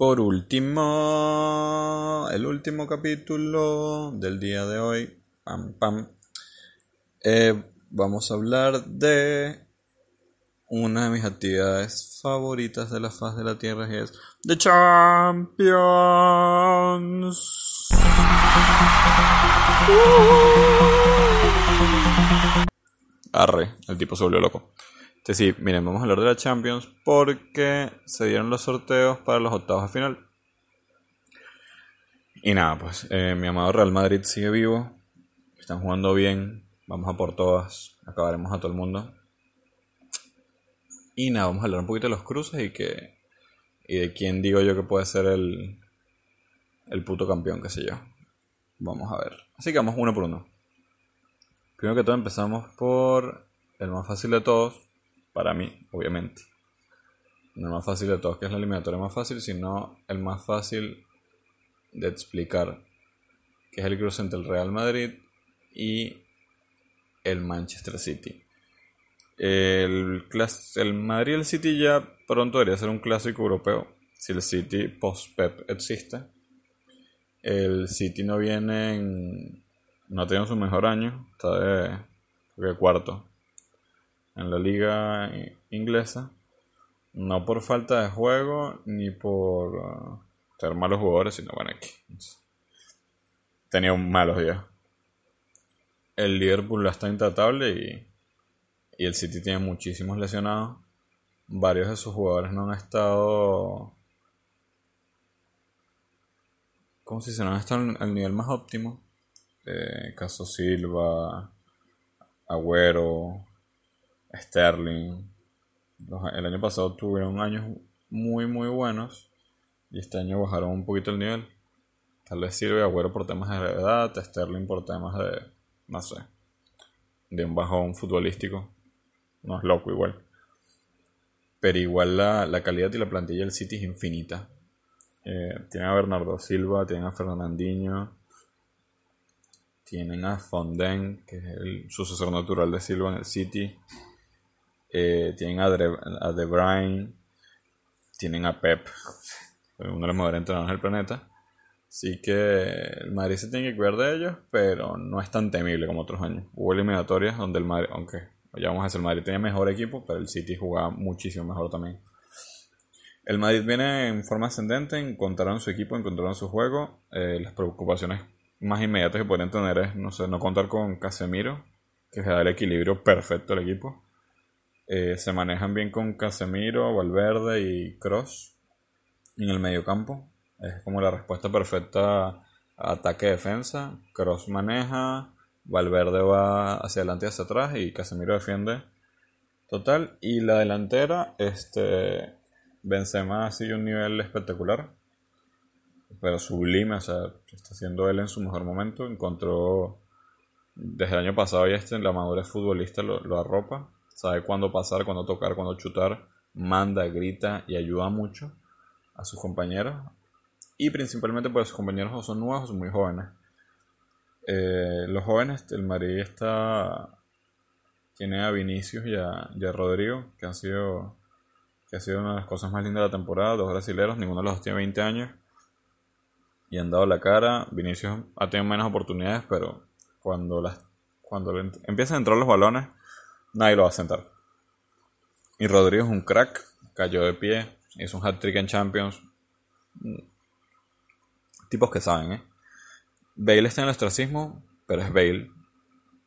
por último, el último capítulo del día de hoy, pam, pam, eh, vamos a hablar de una de mis actividades favoritas de la faz de la Tierra y es The Champions. Arre, el tipo se volvió loco. Este sí, miren, vamos a hablar de la Champions porque se dieron los sorteos para los octavos de final. Y nada, pues eh, mi amado Real Madrid sigue vivo, están jugando bien, vamos a por todas, acabaremos a todo el mundo. Y nada, vamos a hablar un poquito de los cruces y que y de quién digo yo que puede ser el el puto campeón, qué sé yo. Vamos a ver. Así que vamos uno por uno. Primero que todo empezamos por el más fácil de todos, para mí, obviamente. No el más fácil de todos, que es la eliminatoria más fácil, sino el más fácil de explicar, que es el cruce entre el Real Madrid y el Manchester City. El, el Madrid y el City ya pronto debería ser un clásico europeo, si el City post-Pep existe. El City no viene en, no tiene su mejor año, está de, de cuarto en la liga inglesa. No por falta de juego ni por uh, ser malos jugadores, sino bueno, aquí. Tenía malos días. El Liverpool está intratable y, y el City tiene muchísimos lesionados. Varios de sus jugadores no han estado. ¿Cómo si se no han estado al nivel más óptimo? Eh, Caso Silva, Agüero, Sterling. el año pasado tuvieron años muy muy buenos y este año bajaron un poquito el nivel. Tal vez sirve Agüero por temas de edad, Sterling por temas de, no sé, de un bajón futbolístico. No es loco igual. Pero igual la, calidad y la plantilla del City es infinita. Eh, tienen a Bernardo Silva, tienen a Fernandinho, tienen a Fonden, que es el sucesor natural de Silva en el City. Eh, tienen a, De Bruyne, tienen a Pep, uno de los mejores entrenadores del planeta. Así que el Madrid se tiene que cuidar de ellos, pero no es tan temible como otros años. Hubo eliminatorias donde el Madrid, aunque ya vamos a decir, el Madrid tenía mejor equipo, pero el City jugaba muchísimo mejor también. El Madrid viene en forma ascendente, encontraron su equipo, encontraron su juego. Eh, las preocupaciones más inmediatas que pueden tener es, no sé, no contar con Casemiro, que se da el equilibrio perfecto al equipo. Eh, se manejan bien con Casemiro, Valverde y Cross en el medio campo. Es como la respuesta perfecta a ataque-defensa. Cross maneja, Valverde va hacia adelante y hacia atrás y Casemiro defiende total. Y la delantera, este, Benzema sido un nivel espectacular. Pero sublime, o sea, está haciendo él en su mejor momento. Encontró desde el año pasado y este la madurez futbolista lo arropa sabe cuándo pasar, cuándo tocar, cuándo chutar, manda, grita y ayuda mucho a sus compañeros. Y principalmente porque sus compañeros son nuevos son muy jóvenes. Eh, los jóvenes, el Madrid está tiene a Vinicius y a, Rodrigo, que han sido que ha sido una de las cosas más lindas de la temporada, dos brasileros, ninguno de los dos tiene 20 años y han dado la cara. Vinicius ha tenido menos oportunidades, pero cuando las cuando empiezan a entrar los balones, nadie lo va a sentar. Y Rodrigo es un crack, cayó de pie, hizo un hat-trick en Champions. Tipos que saben, ¿eh? Bale está en el ostracismo, pero es Bale.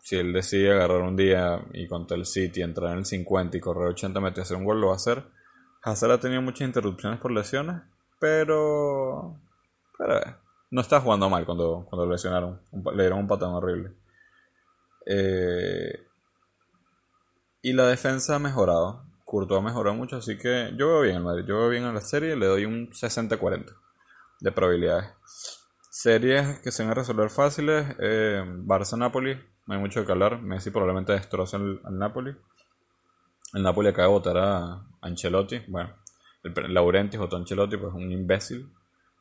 Si él decide agarrar un día y contra el City, entrar en el 50 y correr 80 metros y hacer un gol, lo va a hacer. Hazard ha tenido muchas interrupciones por lesiones, pero. Pero eh, no está jugando mal cuando, cuando lesionaron. Le dieron un patón horrible. Eh, y la defensa ha mejorado. Courtois ha mejorado mucho, así que yo veo bien el Madrid. Yo veo bien en la serie, le doy un 60-40 de probabilidades. Series que se van a resolver fáciles. Eh, Barça-Napoli, no hay mucho que hablar. Messi probablemente destroza al Napoli. El Napoli acaba de votar a Ancelotti. Bueno, el, Laurenti votó a Ancelotti, pues un imbécil.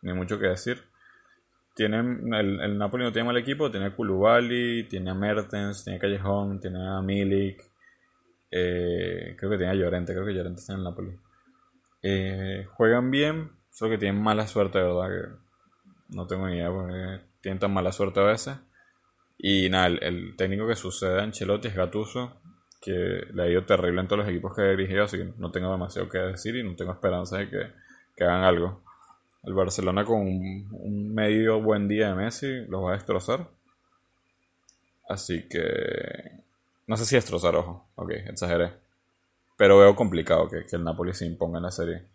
Ni mucho que decir. Tienen, el, el Napoli no tiene mal equipo, tiene a Koulibaly, tiene a Mertens, tiene a Callejón, tiene a Milik, eh, creo que tenía Llorente, creo que Llorente está en el Napoli. Eh, juegan bien, Solo que tienen mala suerte, de verdad, que no tengo ni idea porque tienen tan mala suerte a veces. Y nada, el, técnico que sucede a Ancelotti es Gatuso, que le ha ido terrible en todos los equipos que ha dirigido, así que no tengo demasiado que decir y no tengo esperanza de que, que hagan algo. El Barcelona con un, medio buen día de Messi los va a destrozar. Así que... No sé si destrozar, ojo. Ok, exageré. Pero veo complicado que, que el Napoli se imponga en la serie.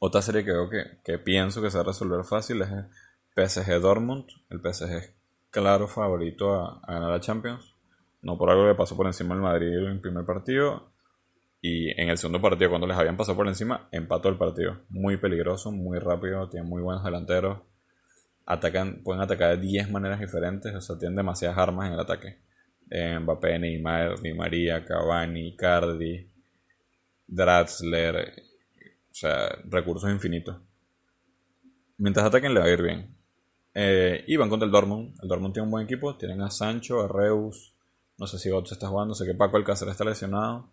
Otra serie que veo que, que pienso que se va a resolver fácil es el PSG Dortmund. El PSG es claro favorito a, ganar la Champions. No por algo que pasó por encima del Madrid en el primer partido. Y en el segundo partido, cuando les habían pasado por encima, empató el partido. Muy peligroso, muy rápido, tiene muy buenos delanteros. Atacan, pueden atacar de 10 maneras diferentes, o sea, tienen demasiadas armas en el ataque. Eh, Mbappé, Neymar, Di María, Cavani, Cardi, Draxler, o sea, recursos infinitos. Mientras ataquen le va a ir bien. Eh, y van contra el Dortmund. El Dortmund tiene un buen equipo. Tienen a Sancho, a Reus. No sé si se está jugando. Sé que Paco Alcácer está lesionado.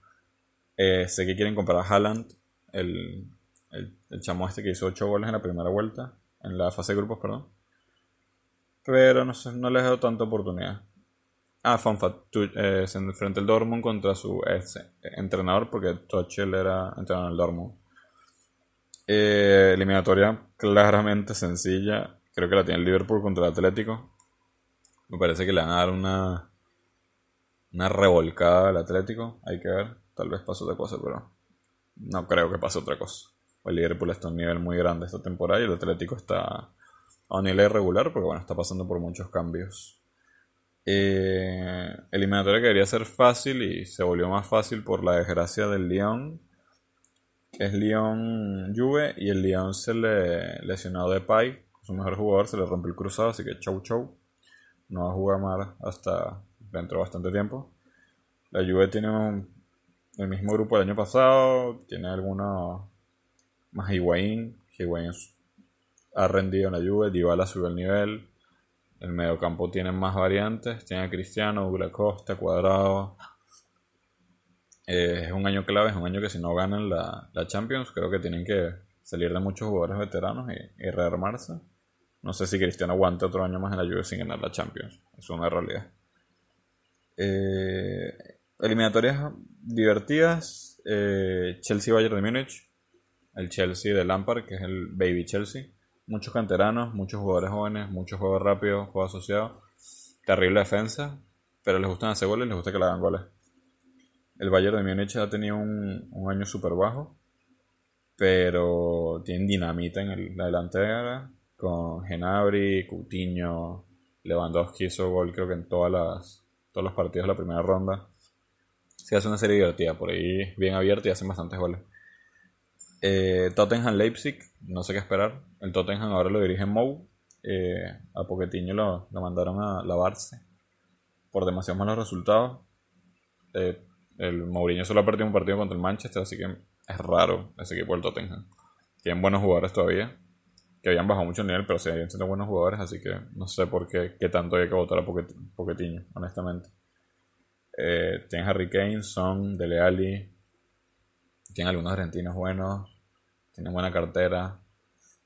Eh, sé que quieren comprar a Haaland. El, el, chamo este que hizo 8 goles en la primera vuelta. En la fase de grupos, perdón. Pero no sé, no les he dado tanta oportunidad. Ah, Fonfat eh, se enfrenta el Dortmund contra su ex entrenador porque Tuchel era entrenador del Dortmund. Eh, eliminatoria claramente sencilla. Creo que la tiene el Liverpool contra el Atlético. Me parece que le van a dar una, una revolcada al Atlético. Hay que ver. Tal vez pase otra cosa, pero no creo que pase otra cosa. El Liverpool está a un nivel muy grande esta temporada y el Atlético está a un nivel irregular porque bueno, está pasando por muchos cambios. Eh, eliminatoria que debería ser fácil y se volvió más fácil por la desgracia del Lyon es Lyon Juve y el Lyon se le lesionó de Pai, su mejor jugador, se le rompió el cruzado, así que chau chau. No va a jugar más hasta dentro de bastante tiempo. La Juve tiene el mismo grupo del año pasado, tiene algunos más Higuaín, Higuaín ha rendido en la Juve, Dybala subió el nivel. El mediocampo tiene más variantes, tiene a Cristiano, Douglas Costa, Cuadrado, eh, es un año clave, es un año que si no ganan la, Champions, creo que tienen que salir de muchos jugadores veteranos y, rearmarse. No sé si Cristiano aguante otro año más en la Juve sin ganar la Champions. Es una realidad. Eh, eliminatorias divertidas. Eh, Chelsea-Bayern de Múnich. El Chelsea de Lampard, que es el Baby Chelsea. Muchos canteranos, muchos jugadores jóvenes, muchos juegos rápidos, juegos asociados. Terrible defensa, pero les gustan hacer goles y les gusta que le hagan goles. El Bayern de Múnich ha tenido un, año súper bajo, pero tienen dinamita en la delantera con Genabri, Coutinho, Lewandowski hizo gol creo que en todas las, todos los partidos de la primera ronda. Se hace una serie divertida, por ahí bien abierta y hacen bastantes goles. Eh, Tottenham Leipzig, no sé qué esperar. El Tottenham ahora lo dirige Mou. Eh, a Poquetiño lo, lo, mandaron a lavarse por demasiados malos resultados. Eh, el Mourinho solo ha perdido un partido contra el Manchester, así que es raro ese equipo del Tottenham. Tienen buenos jugadores todavía, que habían bajado mucho el nivel, pero siguen siendo buenos jugadores, así que no sé por qué, qué tanto hay que votar a Poquetiño, honestamente. Eh, tienen Harry Kane, Son, Dele Alli, tienen algunos argentinos buenos, tienen buena cartera.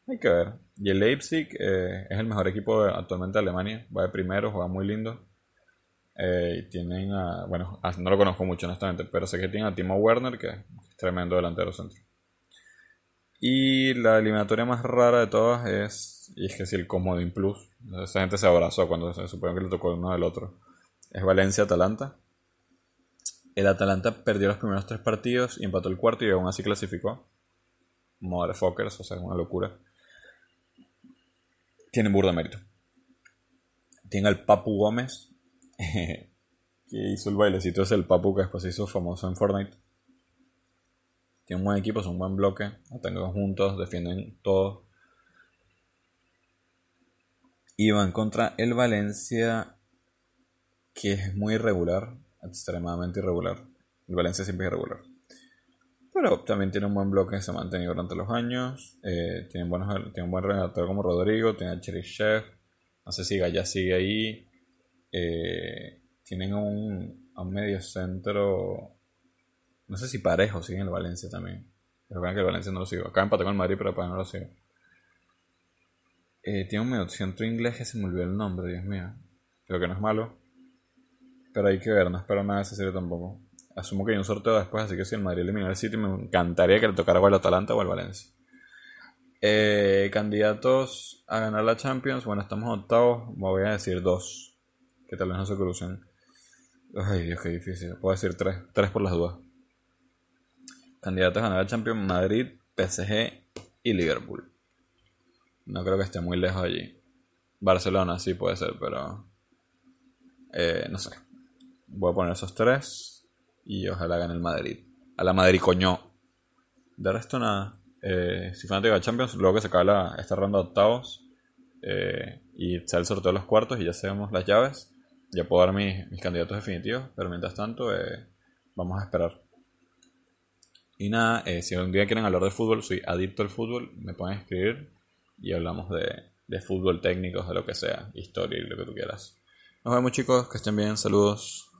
Hay que ver. Y el Leipzig eh, es el mejor equipo actualmente de Alemania. Va de primero, juega muy lindo. Eh, tienen a, bueno, no lo conozco mucho honestamente, pero sé que tienen a Timo Werner, que es tremendo delantero centro. Y la eliminatoria más rara de todas es, y es que si el Comodín Plus, esa gente se abrazó cuando se supone que le tocó uno del otro, es Valencia-Atalanta. El Atalanta perdió los primeros tres partidos empató el cuarto y aún así clasificó. Motherfuckers, o sea, es una locura. Tienen burda mérito. Tienen al Papu Gómez, que hizo el bailecito es el Papu que después se hizo famoso en Fortnite. Tiene un buen equipo, son un buen bloque, tengo juntos, defienden todo. Y van contra el Valencia, que es muy irregular, extremadamente irregular. El Valencia siempre es irregular. Pero también tiene un buen bloque que se ha mantenido durante los años. Eh, tiene, buenos, tiene un buen redactor como Rodrigo, tiene a Chef. No sé si Gaya sigue ahí. Eh, tienen un, un medio centro, no sé si parejo, siguen el Valencia también. Recuerden que el Valencia no lo sigo. Acá empate con el Madrid, pero después no lo sigo. Eh, tiene un medio centro inglés que se me olvidó el nombre, Dios mío. Creo que no es malo. Pero hay que ver, no espero nada de esa serie tampoco. Asumo que hay un sorteo después, así que si el Madrid elimina el City, me encantaría que le tocara o el Atalanta o el Valencia. Eh, candidatos a ganar la Champions, bueno, estamos octavos, voy a decir dos, que tal vez no se crucen. Ay, Dios, qué difícil. Puedo decir tres, tres por las dudas. Candidatos a ganar la Champions, Madrid, PSG y Liverpool. No creo que esté muy lejos allí. Barcelona sí puede ser, pero... Eh, no sé. Voy a poner esos tres y ojalá gane el Madrid. A la Madrid coño. De resto nada. Eh, si fanático de Champions, luego que se acaba esta ronda de octavos eh, y sale el sorteo de los cuartos y ya sabemos las llaves, ya puedo dar mis, mis candidatos definitivos, pero mientras tanto eh, vamos a esperar. Y nada, si algún día quieren hablar de fútbol, soy adicto al fútbol, me pueden escribir y hablamos de, de fútbol técnico, de lo que sea, historia y lo que tú quieras. Nos vemos chicos, que estén bien, saludos.